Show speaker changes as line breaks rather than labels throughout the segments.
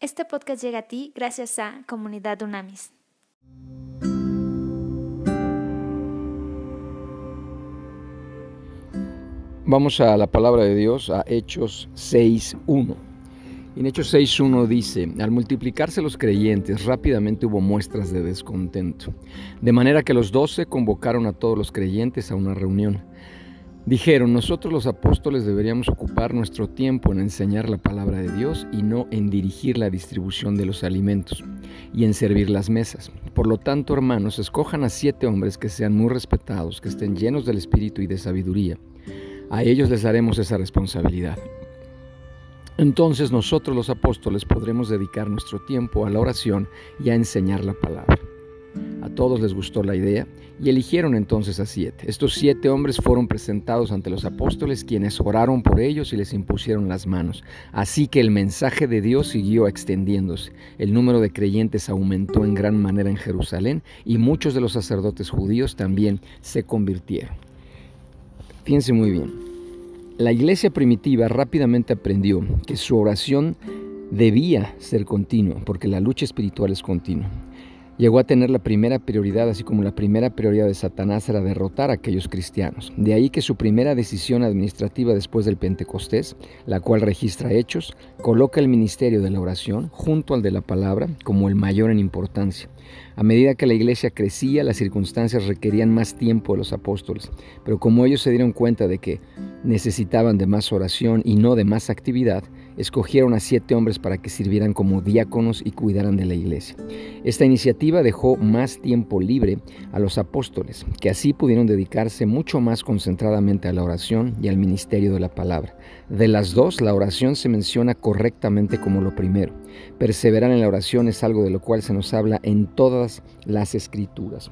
Este podcast llega a ti gracias a Comunidad Unamis.
Vamos a la palabra de Dios, a Hechos 6.1. En Hechos 6.1 dice, al multiplicarse los creyentes, rápidamente hubo muestras de descontento, de manera que los doce convocaron a todos los creyentes a una reunión. Dijeron, nosotros los apóstoles deberíamos ocupar nuestro tiempo en enseñar la palabra de Dios y no en dirigir la distribución de los alimentos y en servir las mesas. Por lo tanto, hermanos, escojan a siete hombres que sean muy respetados, que estén llenos del espíritu y de sabiduría. A ellos les daremos esa responsabilidad. Entonces nosotros los apóstoles podremos dedicar nuestro tiempo a la oración y a enseñar la palabra. Todos les gustó la idea y eligieron entonces a siete. Estos siete hombres fueron presentados ante los apóstoles, quienes oraron por ellos y les impusieron las manos. Así que el mensaje de Dios siguió extendiéndose. El número de creyentes aumentó en gran manera en Jerusalén y muchos de los sacerdotes judíos también se convirtieron. Fíjense muy bien. La iglesia primitiva rápidamente aprendió que su oración debía ser continua, porque la lucha espiritual es continua llegó a tener la primera prioridad, así como la primera prioridad de Satanás era derrotar a aquellos cristianos. De ahí que su primera decisión administrativa después del Pentecostés, la cual registra hechos, coloca el ministerio de la oración junto al de la palabra como el mayor en importancia. A medida que la iglesia crecía, las circunstancias requerían más tiempo de los apóstoles, pero como ellos se dieron cuenta de que necesitaban de más oración y no de más actividad, escogieron a siete hombres para que sirvieran como diáconos y cuidaran de la iglesia. Esta iniciativa dejó más tiempo libre a los apóstoles, que así pudieron dedicarse mucho más concentradamente a la oración y al ministerio de la palabra. De las dos, la oración se menciona correctamente como lo primero. Perseverar en la oración es algo de lo cual se nos habla en todas las escrituras.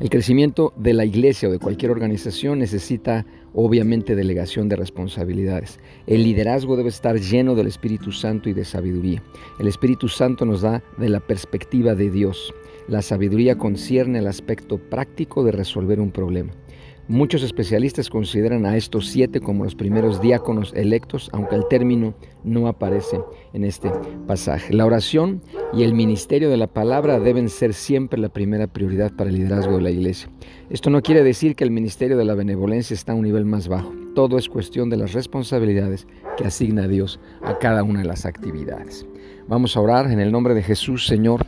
El crecimiento de la iglesia o de cualquier organización necesita obviamente delegación de responsabilidades. El liderazgo debe estar lleno del Espíritu Santo y de sabiduría. El Espíritu Santo nos da de la perspectiva de Dios. La sabiduría concierne el aspecto práctico de resolver un problema. Muchos especialistas consideran a estos siete como los primeros diáconos electos, aunque el término no aparece en este pasaje. La oración y el ministerio de la palabra deben ser siempre la primera prioridad para el liderazgo de la iglesia. Esto no quiere decir que el ministerio de la benevolencia está a un nivel más bajo. Todo es cuestión de las responsabilidades que asigna Dios a cada una de las actividades. Vamos a orar en el nombre de Jesús, Señor.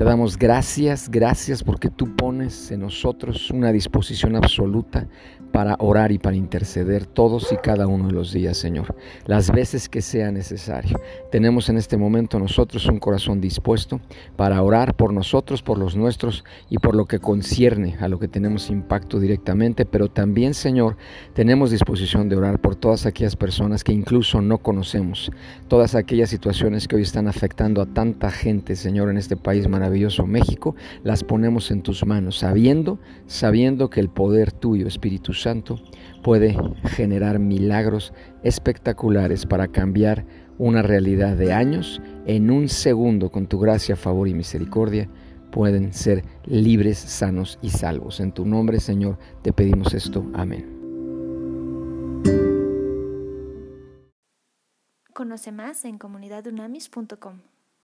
Te damos gracias, gracias porque tú pones en nosotros una disposición absoluta para orar y para interceder todos y cada uno de los días, Señor, las veces que sea necesario. Tenemos en este momento nosotros un corazón dispuesto para orar por nosotros, por los nuestros y por lo que concierne a lo que tenemos impacto directamente, pero también, Señor, tenemos disposición de orar por todas aquellas personas que incluso no conocemos, todas aquellas situaciones que hoy están afectando a tanta gente, Señor, en este país maravilloso México, las ponemos en tus manos, sabiendo, sabiendo que el poder tuyo, Espíritu Santo puede generar milagros espectaculares para cambiar una realidad de años en un segundo con tu gracia, favor y misericordia pueden ser libres, sanos y salvos. En tu nombre, Señor, te pedimos esto. Amén.
Conoce más en comunidadunamis.com.